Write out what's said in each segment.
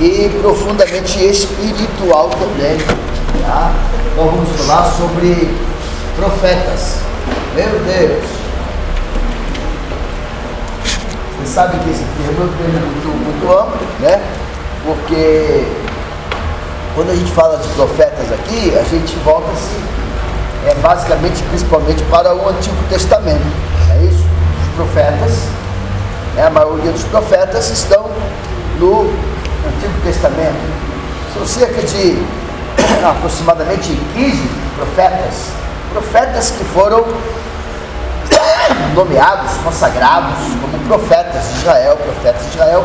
e profundamente espiritual também. Tá? Então vamos falar sobre profetas. Meu Deus! Você sabe que esse termo é um termo muito, muito amplo, né? Porque quando a gente fala de profetas aqui, a gente volta-se é, basicamente, principalmente para o Antigo Testamento. É isso? Os profetas, né, a maioria dos profetas estão no Antigo Testamento. São cerca de aproximadamente 15 profetas, profetas que foram nomeados, consagrados como profetas de Israel, profetas de Israel.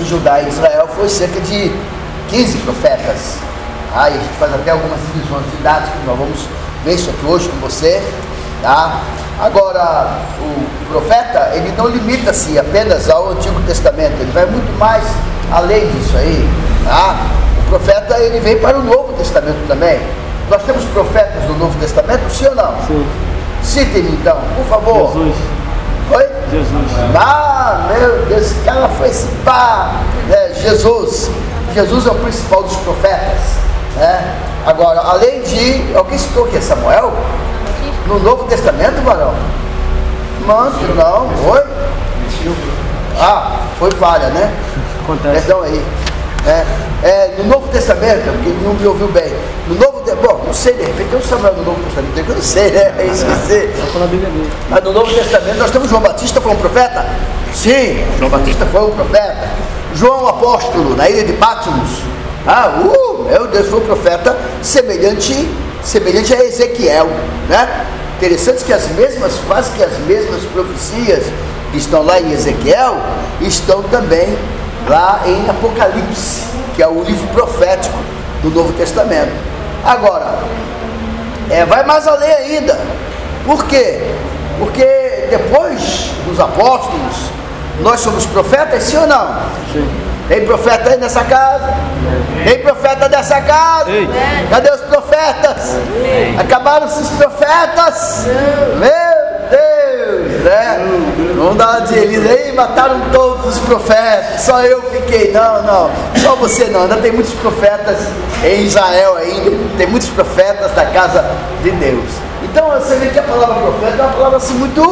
E Judá e Israel foi cerca de 15 profetas. E a gente faz até algumas divisões de dados que nós vamos ver isso aqui hoje com você. Tá? Agora, o profeta, ele não limita-se apenas ao Antigo Testamento, ele vai muito mais além disso aí. Tá? O profeta, ele vem para o Novo Testamento também. Nós temos profetas no Novo Testamento, sim ou não? Sim. Citem-me então, por favor. Jesus. Oi? Jesus. Ah, meu Deus, esse cara foi esse pá. É, Jesus. Jesus é o principal dos profetas. Né? Agora, além de. Alguém citou aqui Samuel? No Novo Testamento, varão? Manto, não. Oi? Ah, foi falha, né? Acontece. Perdão aí. É, é, no Novo Testamento, porque ele não me ouviu bem. No Novo Bom, não sei, de repente tem um Samuel no Novo Testamento, eu não sei, né? Eu esqueci. Só falar a Bíblia dele. Mas no Novo Testamento nós temos João Batista foi um profeta? Sim, João Batista foi um profeta. João Apóstolo, na ilha de Patmos. Ah, uh, meu Deus, foi um profeta semelhante, semelhante a Ezequiel, né? Interessante que as mesmas, quase que as mesmas profecias que estão lá em Ezequiel, estão também lá em Apocalipse, que é o livro profético do Novo Testamento. Agora, é, vai mais além ainda. Por quê? Porque depois dos apóstolos, nós somos profetas, sim ou não? Sim. Tem profeta aí nessa casa? Tem profeta dessa casa? Ei. Cadê os profetas? Acabaram-se os profetas? Meu Deus, né? Vamos dar uma de Elisa aí, mataram todos os profetas, só eu fiquei. Não, não, só você não, ainda tem muitos profetas em Israel ainda, tem muitos profetas da casa de Deus. Então você vê que a palavra profeta é uma palavra assim muito,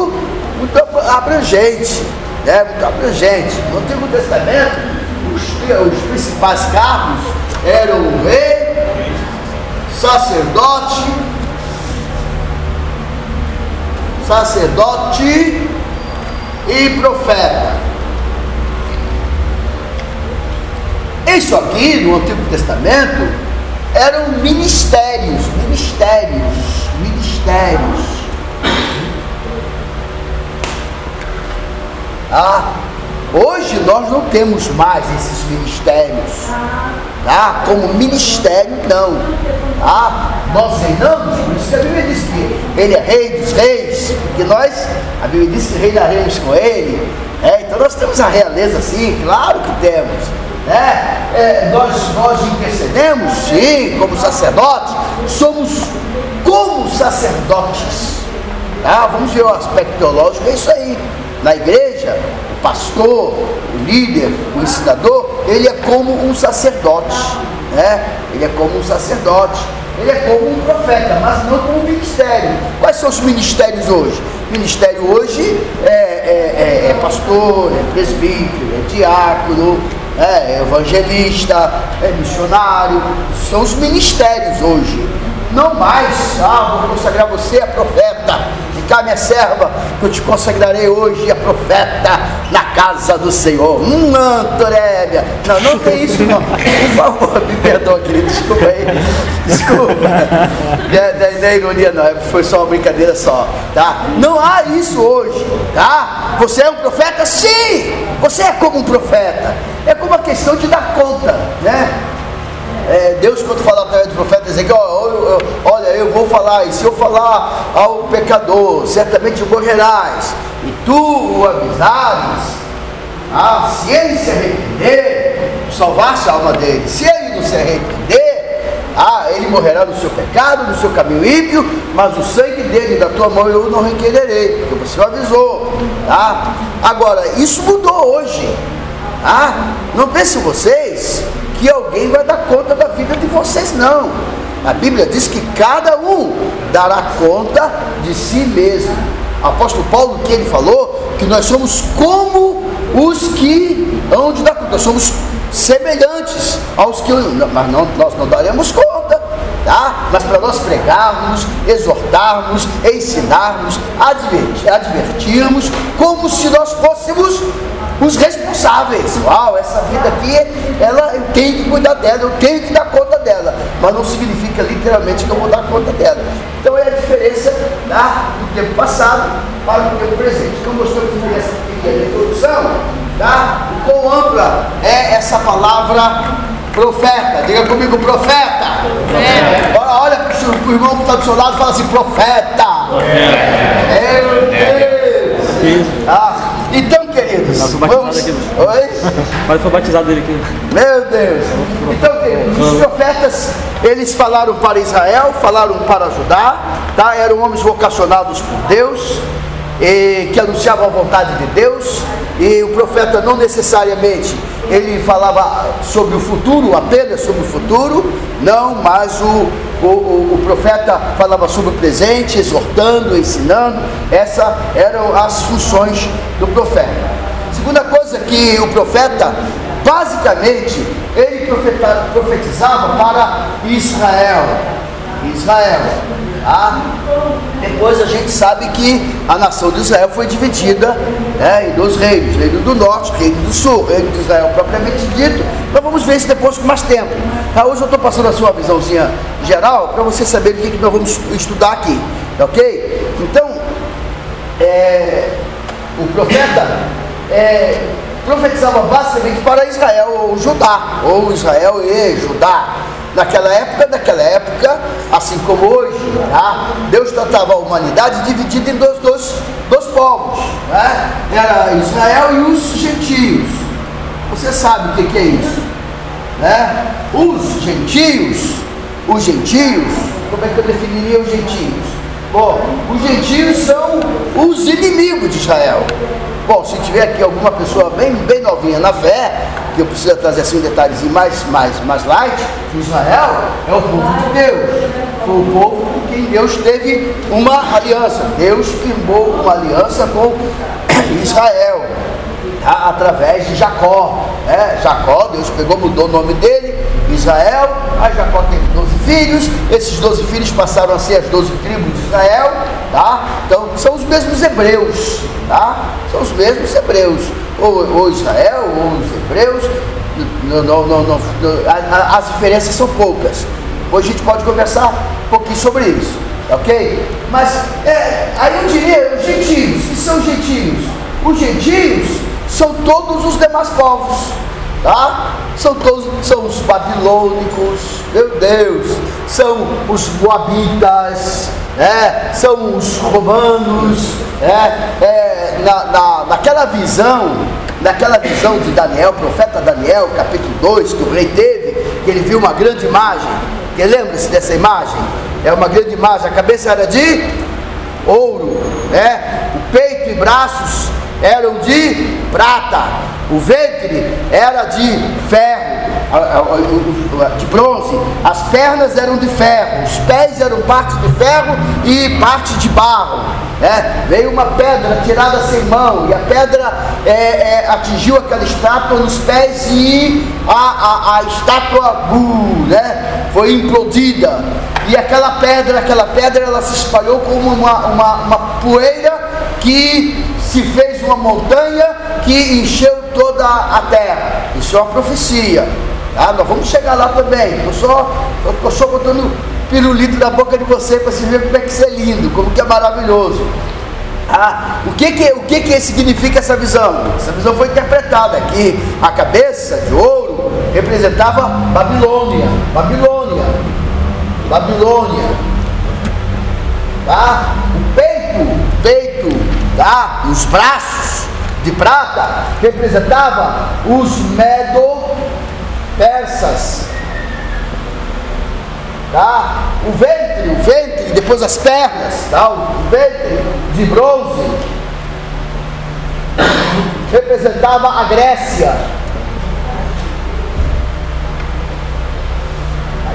muito abrangente, né? Muito abrangente. No Antigo Testamento, os, os principais cargos eram o rei, sacerdote, sacerdote e profeta. Isso aqui no Antigo Testamento eram ministérios, ministérios, ministérios. Ah, hoje nós não temos mais esses ministérios, tá? Como ministério não, tá? Nós reinamos, por isso que a Bíblia diz que Ele é Rei dos Reis, porque nós, a Bíblia diz que reinaremos com Ele, é, então nós temos a realeza sim, claro que temos, né? É, nós, nós intercedemos, sim, como sacerdotes, somos como sacerdotes, tá? Vamos ver o aspecto teológico, é isso aí. Na igreja, o pastor, o líder, o ensinador, ele é como um sacerdote, né? Ele é como um sacerdote, ele é como um profeta, mas não como um ministério. Quais são os ministérios hoje? Ministério hoje é, é, é, é pastor, é presbítero, é diácono, é evangelista, é missionário. São os ministérios hoje. Não mais, ah, vou consagrar você a profeta. Cá, minha serva, que eu te consagrarei hoje a profeta na casa do Senhor. Hum, Antorébia. Não, não tem isso não. Por favor, me perdoa, querido. Desculpa aí. Desculpa. Não é, não é ironia não, é- foi só uma brincadeira só. Tá? Não há isso hoje. Tá? Você é um profeta? Sim! Você é como um profeta. É como a questão de dar conta, né? É, Deus quando fala através do profeta Ezequiel, olha, olha, eu vou falar, e se eu falar ao pecador, certamente morrerás, e tu o avisares, ah, se ele se arrepender, salvaste a alma dele, se ele não se arrepender, ah, ele morrerá no seu pecado, no seu caminho ímpio, mas o sangue dele da tua mão eu não requererei, porque você o avisou, tá? Agora, isso mudou hoje, ah, não pensem vocês que alguém vai dar conta da vida de vocês, não. A Bíblia diz que cada um dará conta de si mesmo. O apóstolo Paulo, que ele falou, que nós somos como os que hão de dar conta, somos semelhantes aos que, mas não, nós não daremos conta, tá? Mas para nós pregarmos, exortarmos, ensinarmos, advertir, advertirmos, como se nós fôssemos os responsáveis. Uau, essa vida aqui, ela, eu tenho que cuidar dela, eu tenho que dar conta dela. Mas não significa literalmente que eu vou dar conta dela. Então é a diferença tá, do tempo passado para o tempo presente. Então mostrou a diferença pequena de introdução, tá? O quão ampla é essa palavra profeta. Diga comigo, profeta. profeta. Olha, olha para o irmão que está do seu lado e fala assim, profeta. Profeta. Meu Deus. Ah, queridos. Aqui, Oi? Mas foi batizado dele aqui. Meu Deus. Então, queridos, os profetas, eles falaram para Israel, falaram para Judá, tá? Eram homens vocacionados por Deus, e, que anunciavam a vontade de Deus, e o profeta não necessariamente ele falava sobre o futuro, apenas sobre o futuro, não, mas o, o, o, profeta falava sobre o presente, exortando, ensinando, essas eram as funções do profeta. Segunda coisa que o profeta, basicamente, ele profetizava para Israel. Israel. Ah, depois a gente sabe que a nação de Israel foi dividida né, em dois reinos, reino do norte, reino do sul, reino de Israel propriamente dito. Nós vamos ver isso depois com mais tempo. Tá, hoje eu estou passando a sua visãozinha geral para você saber o que, que nós vamos estudar aqui, ok? Então, é, o profeta é, profetizava basicamente para Israel ou Judá, ou Israel e Judá naquela época, naquela época, assim como hoje, tá? Deus tratava a humanidade dividida em dois, dois, dois povos, né? era Israel e os gentios. Você sabe o que, que é isso? Né? Os gentios, os gentios, como é que eu definiria os gentios? Bom, os gentios são os inimigos de Israel. Bom, se tiver aqui alguma pessoa bem, bem novinha na fé, que eu preciso trazer assim detalhezinho mais, mais, mais light, Israel é o povo de Deus. Foi o povo com quem Deus teve uma aliança. Deus firmou uma aliança com Israel. Tá? Através de Jacó. Né? Jacó, Deus pegou, mudou o nome dele, Israel. Aí Jacó teve 12 filhos. Esses 12 filhos passaram a ser as 12 tribos de Israel. Tá? Então são os mesmos hebreus. Tá? São os mesmos hebreus. Ou, ou Israel, ou os hebreus. Não, não, não, as diferenças são poucas. Hoje a gente pode conversar um pouquinho sobre isso, ok? Mas é, aí eu diria os gentios, que são gentios? Os gentios são todos os demais povos, tá? São todos, são os babilônicos, meu Deus, são os moabitas, né? são os romanos, né? é, na, na, naquela visão, naquela visão de Daniel, profeta Daniel, capítulo 2, que o rei teve, que ele viu uma grande imagem, que lembra-se dessa imagem? É uma grande imagem, a cabeça era de ouro, né? o peito e braços eram de prata, o ventre era de ferro, de bronze, as pernas eram de ferro, os pés eram parte de ferro e parte de barro. Né? Veio uma pedra tirada sem mão e a pedra é, é, atingiu aquela estátua nos pés e a, a, a estátua uh, né? foi implodida. E aquela pedra, aquela pedra, ela se espalhou como uma, uma, uma poeira que se fez uma montanha que encheu toda a terra. Isso é uma profecia. Tá? Nós vamos chegar lá também. Estou só, tô só botando pirulito na boca de você para você ver como é que isso é lindo, como que é maravilhoso. Ah, o que que, o que que significa essa visão? Essa visão foi interpretada que a cabeça de ouro representava Babilônia, Babilônia, Babilônia. Tá? O peito, peito, tá? os braços de prata representava os medo-persas. Tá? O ventre, o ventre, depois as pernas, tá? o ventre de bronze representava a Grécia.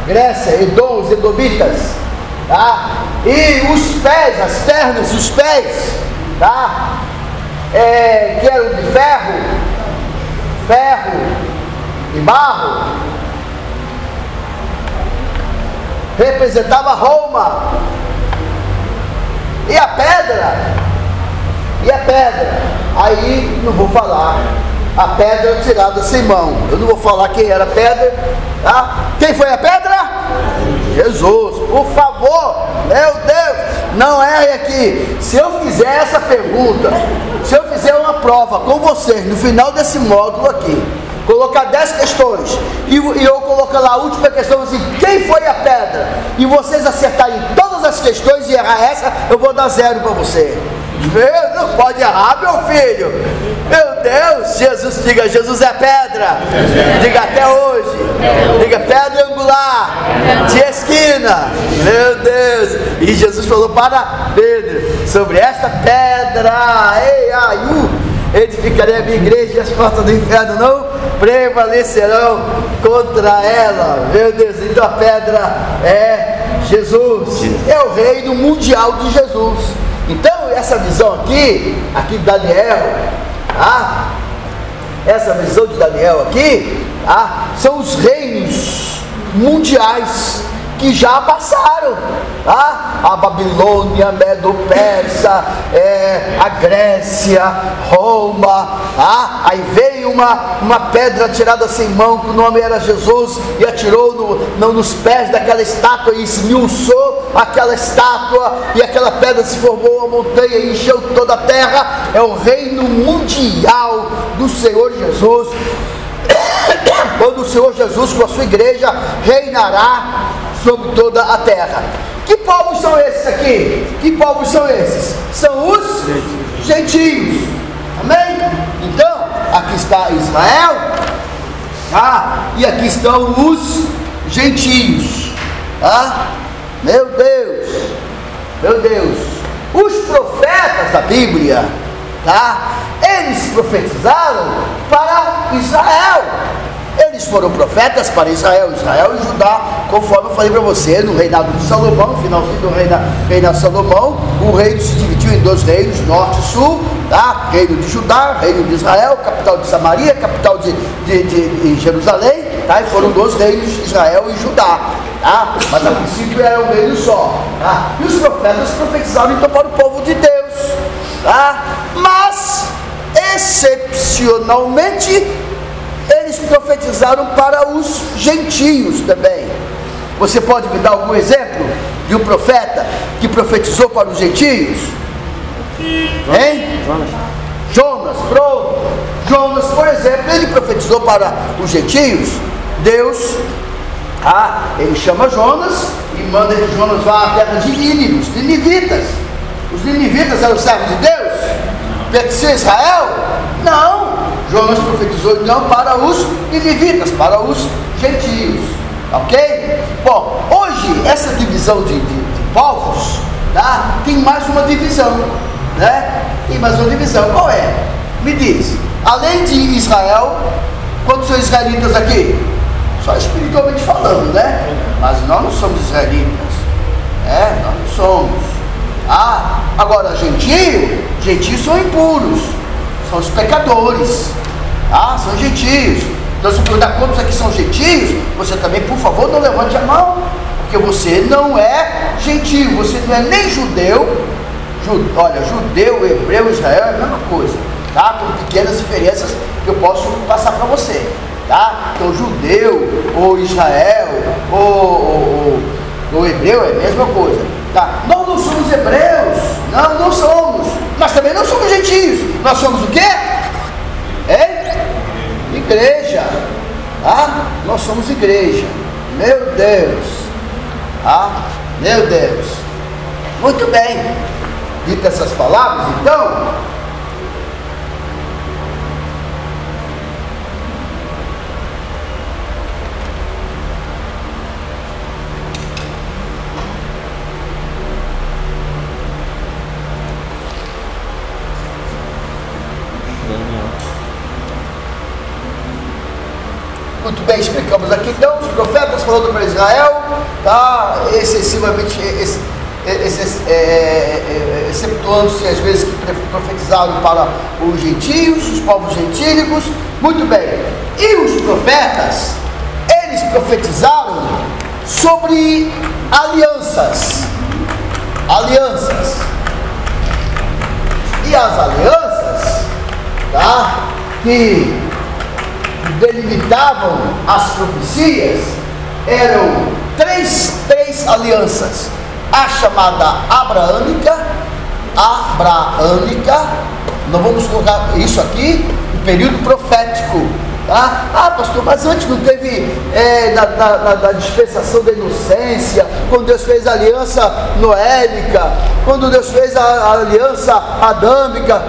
Grécia, Edom, os Edomitas, tá? E os pés, as pernas, os pés, tá? É, que eram de ferro, ferro e barro, representava Roma. E a pedra, e a pedra, aí não vou falar, a pedra tirada sem mão. Eu não vou falar quem era a pedra. Tá? Quem foi a pedra? Jesus. Por favor, meu Deus, não erre aqui. Se eu fizer essa pergunta, se eu fizer uma prova com vocês no final desse módulo aqui, colocar 10 questões e, e, eu colocar lá a última questão assim, quem foi a pedra? E vocês acertarem todas as questões e errar essa, eu vou dar zero para você. Meu, não pode errar, meu filho. Meu Deus, Jesus, diga, Jesus é pedra. Diga até hoje. Diga pedra angular, de esquina. Meu Deus. E Jesus falou para Pedro sobre esta pedra. Ei, aiu. Edificarei a minha igreja e as portas do inferno não prevalecerão contra ela. Meu Deus, então a pedra é Jesus. É o reino mundial de Jesus. Então, essa visão aqui, aqui de Daniel, tá? essa visão de Daniel aqui, tá? são os reinos mundiais que já passaram. Tá? A Babilônia, Medo-Persa, é, a Grécia, Roma. Tá? Aí veio uma, uma pedra tirada sem mão, que o nome era Jesus, e atirou no, no, nos pés daquela estátua e esmiuçou aquela estátua, e aquela pedra se formou uma montanha e encheu toda a terra. É o reino mundial do Senhor Jesus quando o Senhor Jesus com a sua igreja reinará sobre toda a terra. Que povos são esses aqui? Que povos são esses? São os gentios. Amém? Então, aqui está Israel, tá? E aqui estão os gentios. Tá? Meu Deus, meu Deus. Os profetas da Bíblia, tá? Eles profetizaram para Israel. Eles foram profetas para Israel, Israel e Judá, conforme eu falei para você, no reinado de Salomão, no finalzinho do reinado, de Salomão, o reino se dividiu em dois reinos, norte e sul, tá? reino de Judá, reino de Israel, capital de Samaria, capital de, de, de, de Jerusalém, tá? e foram dois reinos, Israel e Judá. Tá? Mas a princípio era um reino só. Tá? E os profetas profetizaram então para o povo de Deus. Tá? Mas, excepcionalmente, eles profetizaram para os gentios também. Você pode me dar algum exemplo de um profeta que profetizou para os gentios? Hein? Jonas. Jonas, pronto. Jonas, por exemplo, ele profetizou para os gentios. Deus, ah, ele chama Jonas e manda que Jonas vá à terra de Nínive, os ninivitas. Os ninivitas eram servos de Deus? Pertencia a Israel? Não. Jonas profetizou então para os ninivitas, para os gentios. Ok? Bom, hoje essa divisão de, de, de povos tá, tem mais uma divisão. Né? Tem mais uma divisão. Qual é? Me diz. Além de Israel, quantos são israelitas aqui? Só espiritualmente falando, né? Mas nós não somos israelitas. É, nós não somos. Ah, agora gentio, gentios são impuros, são os pecadores. Ah, são gentios. Então, se perguntar quantos aqui são gentios, você também, por favor, não levante a mão, porque você não é gentio, você não é nem judeu. Ju, olha, judeu, hebreu, Israel é a mesma coisa, tá? Com pequenas diferenças que eu posso passar para você, tá? Então, judeu, ou Israel, ou, ou, ou hebreu é a mesma coisa, tá? Nós não somos hebreus, não, não somos, nós também não somos gentios, nós somos o quê? igreja. Ah, nós somos igreja. Meu Deus. Ah, meu Deus. Muito bem. Dito essas palavras, então, explicamos aqui então, os profetas falando para Israel, tá? excessivamente, ex, ex, é, é, exceptuando-se às vezes que profetizaram para os gentios, os povos gentílicos. Muito bem, e os profetas, eles profetizaram sobre alianças. Alianças. E as alianças, tá? Que delimitavam as profecias eram três, três alianças. A chamada abraâmica, abraâmica, não vamos colocar isso aqui, o período profético Tá? Ah, pastor, mas antes não teve é, na, na, dispensação da inocência, quando Deus fez a aliança noélica, quando Deus fez a, a aliança adâmica.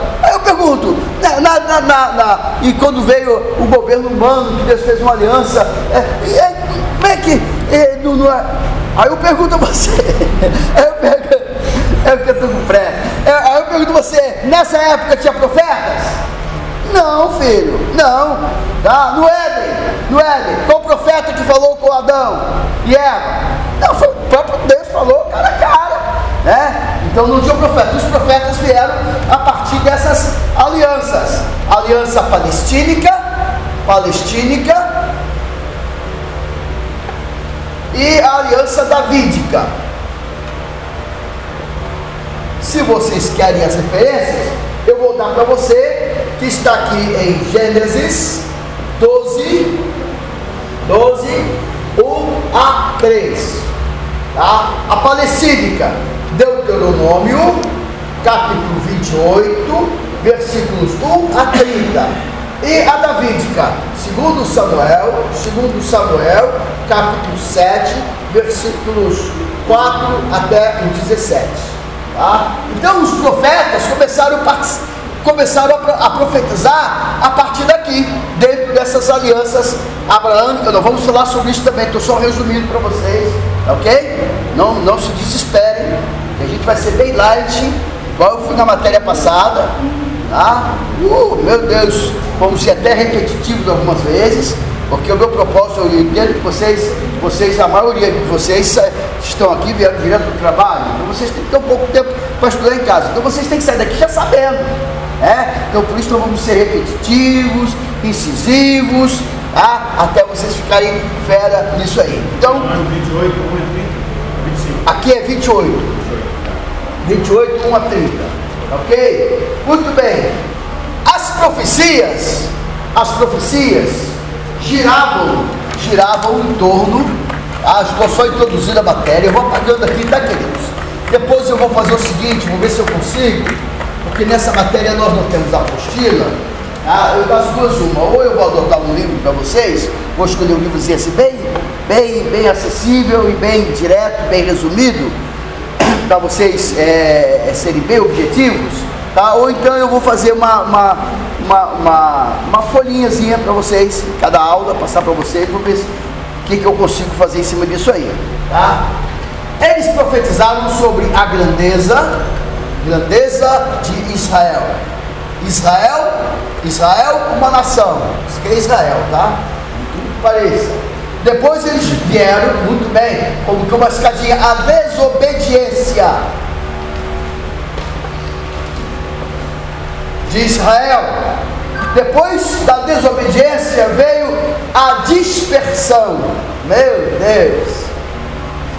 Pergunto, na, na, e quando veio o governo humano, que Deus fez uma aliança, é, é, como é que. É, não, não é? Aí eu pergunto a você, eu pergunto, é que eu estou com pré. É, aí eu pergunto a você, nessa época tinha profetas? Não, filho, não. Tá? No Éden, no Éden, qual profeta que falou com Adão e Eva? Não, foi o próprio Deus falou cara a cara. Né? Então não tinha profeta. Os profetas vieram a partir dessas alianças. Aliança palestínica, palestínica e a aliança davídica. Se vocês querem as referências, eu vou dar para você que está aqui em Gênesis 12, 12, 1 a 3. Tá? A Palestínica, Deuteronômio, capítulo 28, versículos 1 a 30. E a Davídica, segundo Samuel, segundo Samuel, capítulo 7, versículos 4 até o 17. Tá? Então os profetas começaram a começaram a, profetizar a partir daqui, dentro dessas alianças abraâmicas. Nós vamos falar sobre isso também, estou só resumindo para vocês, ok? Não, não se desesperem, a gente vai ser bem light, igual eu fui na matéria passada, tá? Uh, meu Deus, vamos ser até repetitivos algumas vezes, porque o meu propósito, eu entendo que vocês, vocês, a maioria de vocês eh, estão aqui vieram direto do trabalho, então vocês têm que ter um pouco de tempo para estudar em casa. Então vocês têm que sair daqui já sabendo. É? Então por isso nós vamos ser repetitivos, incisivos, tá? até vocês ficarem fera nisso aí. Então. 28, 1 a 30, 25. Aqui é 28. 28, 1 a 30. Ok? Muito bem. As profecias, as profecias giravam, giravam em torno. Ah, estou só introduzindo a matéria, eu vou apagando aqui, tá queridos? Depois eu vou fazer o seguinte, vou ver se eu consigo porque nessa matéria nós não temos apostila. Ah, eu das duas uma, ou eu vou adotar um livro para vocês, vou escolher um livrozinho assim bem, bem, bem acessível e bem direto, bem resumido, para vocês é, serem bem objetivos, tá? ou então eu vou fazer uma, uma, uma, uma, uma folhinhazinha para vocês, cada aula, passar para vocês, vou ver o que, que eu consigo fazer em cima disso aí. Tá? Eles profetizaram sobre a grandeza grandeza de Israel. Israel, Israel, uma nação. Isso que é Israel, tá? Tudo que pareça. Depois eles vieram, muito bem, que uma escadinha, a desobediência de Israel. Depois da desobediência veio a dispersão, meu Deus,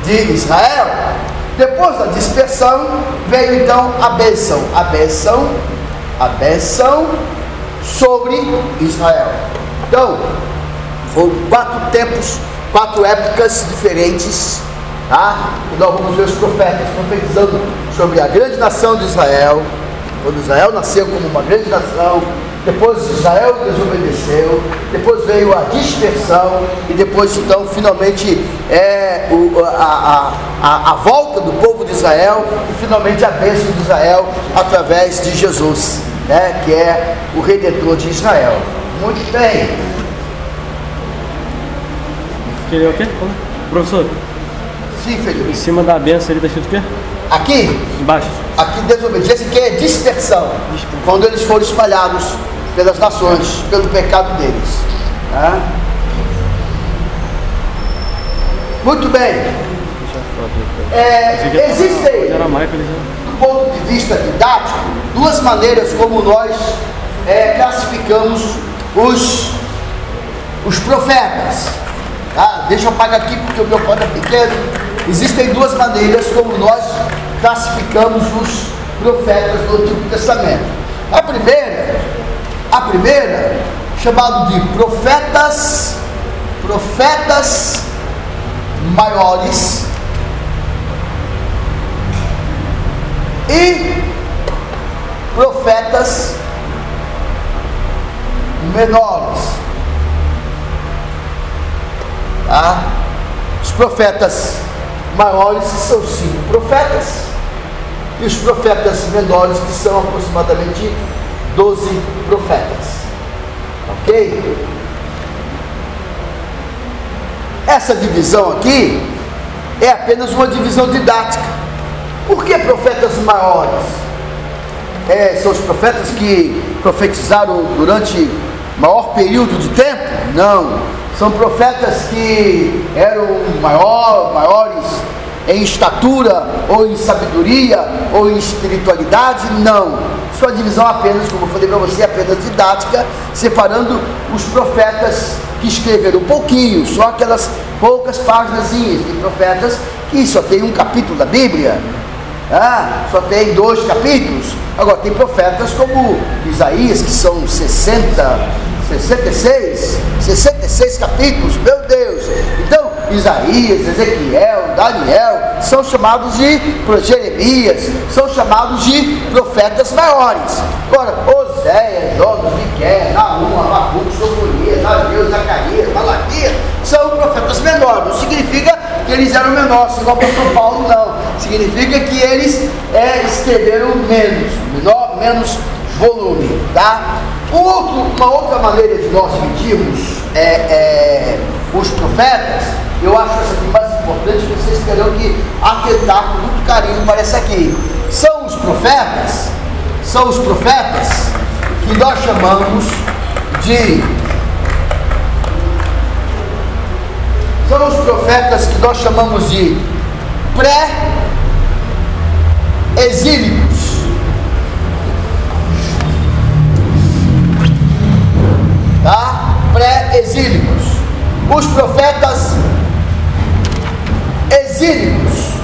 de Israel. Depois da dispersão, veio então a bênção. A bênção, a bênção sobre Israel. Então, foram quatro tempos, quatro épocas diferentes. Tá? E nós vamos ver os profetas profetizando sobre a grande nação de Israel. Quando Israel nasceu como uma grande nação, depois Israel desobedeceu, depois veio a dispersão e depois então finalmente é, o, a, a, a, volta do povo de Israel e finalmente a bênção de Israel através de Jesus, né, que é o Redentor de Israel. Muito bem. Queria o quê? Professor? Sim, filho. Em cima da bênção ele está escrito o quê? Aqui? Embaixo. Aqui desobediência que é dispersão. dispersão. Quando eles foram espalhados pelas nações, pelo pecado deles. Tá? Muito bem. É, existem, do ponto de vista didático, duas maneiras como nós é, classificamos os, os profetas. Tá? Deixa eu apagar aqui porque o meu quadro é pequeno. Existem duas maneiras como nós classificamos os profetas do Antigo Testamento. A primeira, a primeira, chamado de profetas, profetas maiores e profetas menores. Tá? Os profetas maiores são cinco profetas e os profetas menores que são aproximadamente doze profetas. Ok? Essa divisão aqui é apenas uma divisão didática. Por que profetas maiores? É, são os profetas que profetizaram durante maior período de tempo? Não. São profetas que eram maior, maiores em estatura, ou em sabedoria, ou em espiritualidade? Não. Sua divisão apenas, como eu falei para você, apenas didática, separando os profetas que escreveram pouquinho, só aquelas poucas páginas de profetas que só tem um capítulo da Bíblia, ah, só tem dois capítulos. Agora tem profetas como Isaías, que são 60, 66, 66 capítulos, meu Deus. Então, Isaías, Ezequiel, Daniel, são chamados de Jeremias, são chamados de profetas maiores. Agora, Oséias, Donos, Miquel, Naum, Abacuque, Sofonias, Ageu, Zacarias, Malaquias, são profetas menores. Não significa que eles eram menores, igual o pastor Paulo, não. Significa que eles é, escreveram menos, menor, menos volume, tá? Outro, uma outra maneira de nós medirmos é, é, os profetas, eu acho essa aqui mais importante, vocês terão que atentar com muito carinho para essa aqui. São os profetas, são os profetas que nós chamamos de. São os profetas que nós chamamos de pré-exílicos. Pré-exílicos. Os profetas exílicos.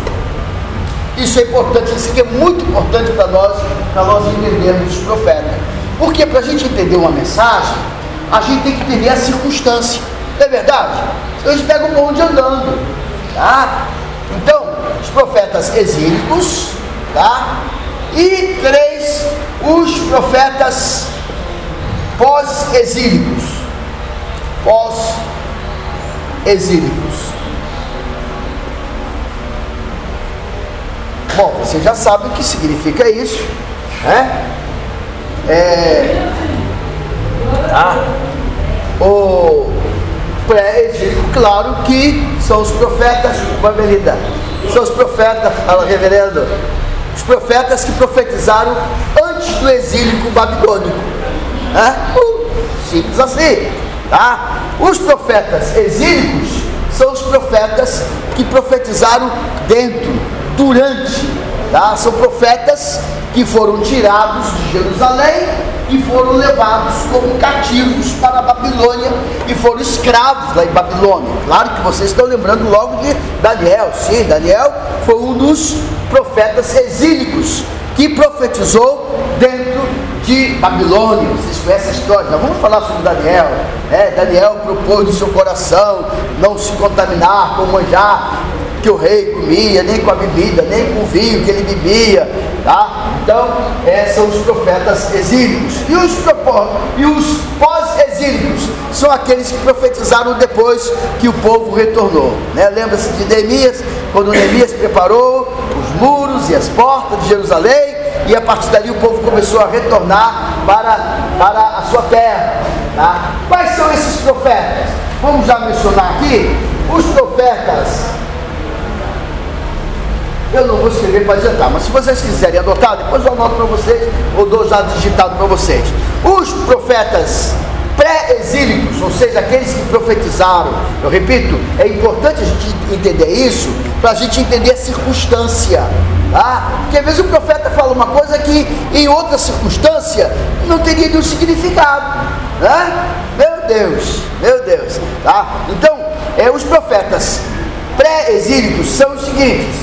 Isso é importante, isso aqui é muito importante para nós, para nós entendermos os profetas. Porque para a gente entender uma mensagem, a gente tem que entender a circunstância. Não é verdade? Senão a gente pega o bonde andando. Tá? Então, os profetas exílicos, tá? E três, os profetas pós-exílicos. Pós-exílicos. Bom, você já sabe o que significa isso, né? É, ah, o pré-egípcio, claro que são os profetas, Babelida, são os profetas, fala reverendo, os profetas que profetizaram antes do exílio babilônico. Né? Uh, simples assim. Tá? Os profetas exílicos são os profetas que profetizaram dentro durante. Tá? São profetas que foram tirados de Jerusalém e foram levados como cativos para a Babilônia e foram escravos lá em Babilônia. Claro que vocês estão lembrando logo de Daniel. Sim, Daniel foi um dos profetas exílicos que profetizou dentro de Babilônia. Vocês conhecem a história? Vamos falar sobre Daniel. Né? Daniel propôs no seu coração não se contaminar com manjar que o rei comia, nem com a bebida, nem com o vinho que ele bebia, tá? Então, é, são os profetas exílicos. E os, os pós-exílicos são aqueles que profetizaram depois que o povo retornou. Né? Lembra-se de Neemias, quando Neemias preparou os muros e as portas de Jerusalém, e a partir dali o povo começou a retornar para, para a sua terra. Tá? Quais são esses profetas? Vamos já mencionar aqui os profetas eu não vou escrever para adiantar, mas se vocês quiserem adotar, depois eu anoto para vocês, ou dou já digitado para vocês. Os profetas pré-exílicos, ou seja, aqueles que profetizaram. Eu repito, é importante a gente entender isso para a gente entender a circunstância. Tá? Porque às vezes o profeta fala uma coisa que em outra circunstância não teria nenhum significado. Né? Meu Deus, meu Deus. Tá? Então, é, os profetas pré-exílicos são os seguintes: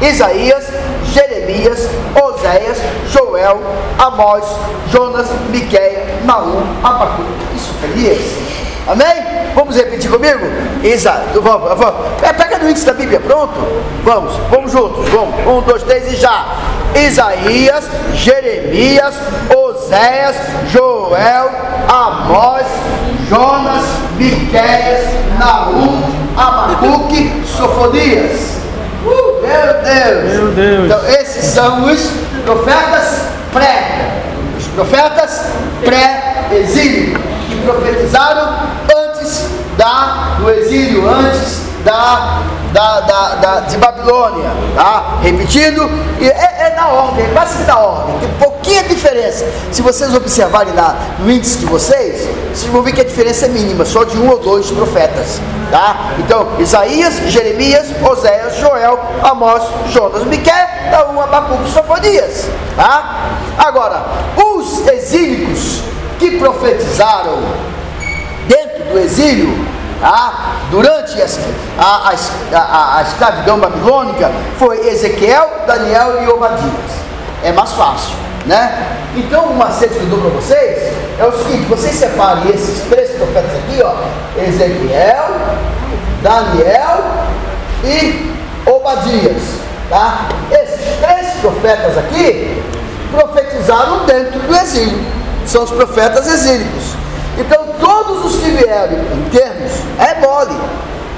Isaías, Jeremias, Oséias, Joel, Amós, Jonas, Miquéia, Naum, Abacuque e Sofonias. Amém? Vamos repetir comigo? Exato. Vamos, vamos. É, índice da Bíblia, pronto? Vamos, vamos juntos. Vamos. Um, dois, três e já. Isaías, Jeremias, Oséias, Joel, Amós, Jonas, Miquéias, Naum, Abacuque, Sofonias. Uh, meu Deus! Meu Deus! Então, esses são os profetas pré. Os profetas pré-exílio, que profetizaram antes da, do exílio, antes da, da, da, da de Babilônia. Tá? Repetindo, é, é na ordem, é quase na ordem, tem pouquinha diferença. Se vocês observarem na, no índice de vocês, vocês vão ver que a diferença é mínima, só de um ou dois profetas. Tá? Então, Isaías, Jeremias, Oséias, Joel, Amós, Jonas, Miquel, Naum, Abacuque, Sofonias. Tá? Agora, os exílicos que profetizaram dentro do exílio, tá? durante a, a, a, a, escravidão babilônica, foi Ezequiel, Daniel e Obadias. É mais fácil, né? Então, o macete que eu dou para vocês é o seguinte: vocês separem esses três profetas aqui, ó, Ezequiel, Daniel e Obadias, tá? Esses três profetas aqui profetizaram dentro do exílio, são os profetas exílicos. Então, todos os que vieram em termos, é mole.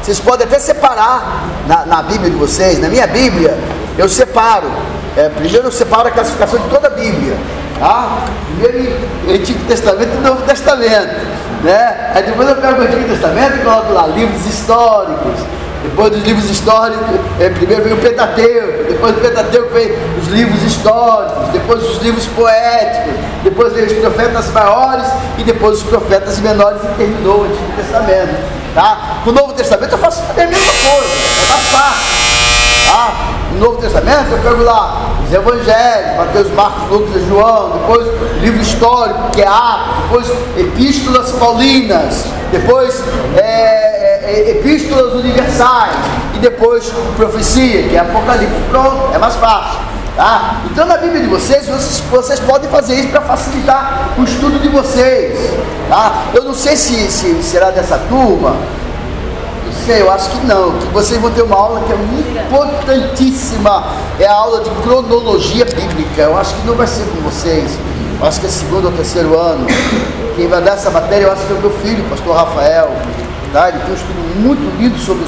Vocês podem até separar na, na Bíblia de vocês, na minha Bíblia, eu separo. É, primeiro eu separo a classificação de toda a Bíblia. Tá? Primeiro Antigo Testamento e Novo Testamento. Né? Aí depois eu pego o Antigo Testamento e coloco lá livros históricos. Depois dos livros históricos, é, primeiro vem o Pentateuco, depois do Pentateuco vem os livros históricos, depois os livros poéticos, depois vem os profetas maiores e depois os profetas menores e terminou o Antigo Testamento. Tá? Com o Novo Testamento eu faço a mesma coisa, é fácil. Tá? No Novo Testamento eu pego lá os Evangelhos, Mateus, Marcos, Lucas e João, depois livro histórico, que é Atos, depois epístolas paulinas, depois é, é, epístolas universais e depois profecia, que é Apocalipse. Pronto, é mais fácil. Tá? Então na Bíblia de vocês, vocês, vocês podem fazer isso para facilitar o estudo de vocês. Tá? Eu não sei se, se será dessa turma, sei, eu acho que não, que vocês vão ter uma aula que é importantíssima, é a aula de cronologia bíblica. Eu acho que não vai ser com vocês, eu acho que é segundo ou terceiro ano. Quem vai dar essa matéria, eu acho que é o meu filho, o pastor Rafael. Ele tem um estudo muito lindo sobre os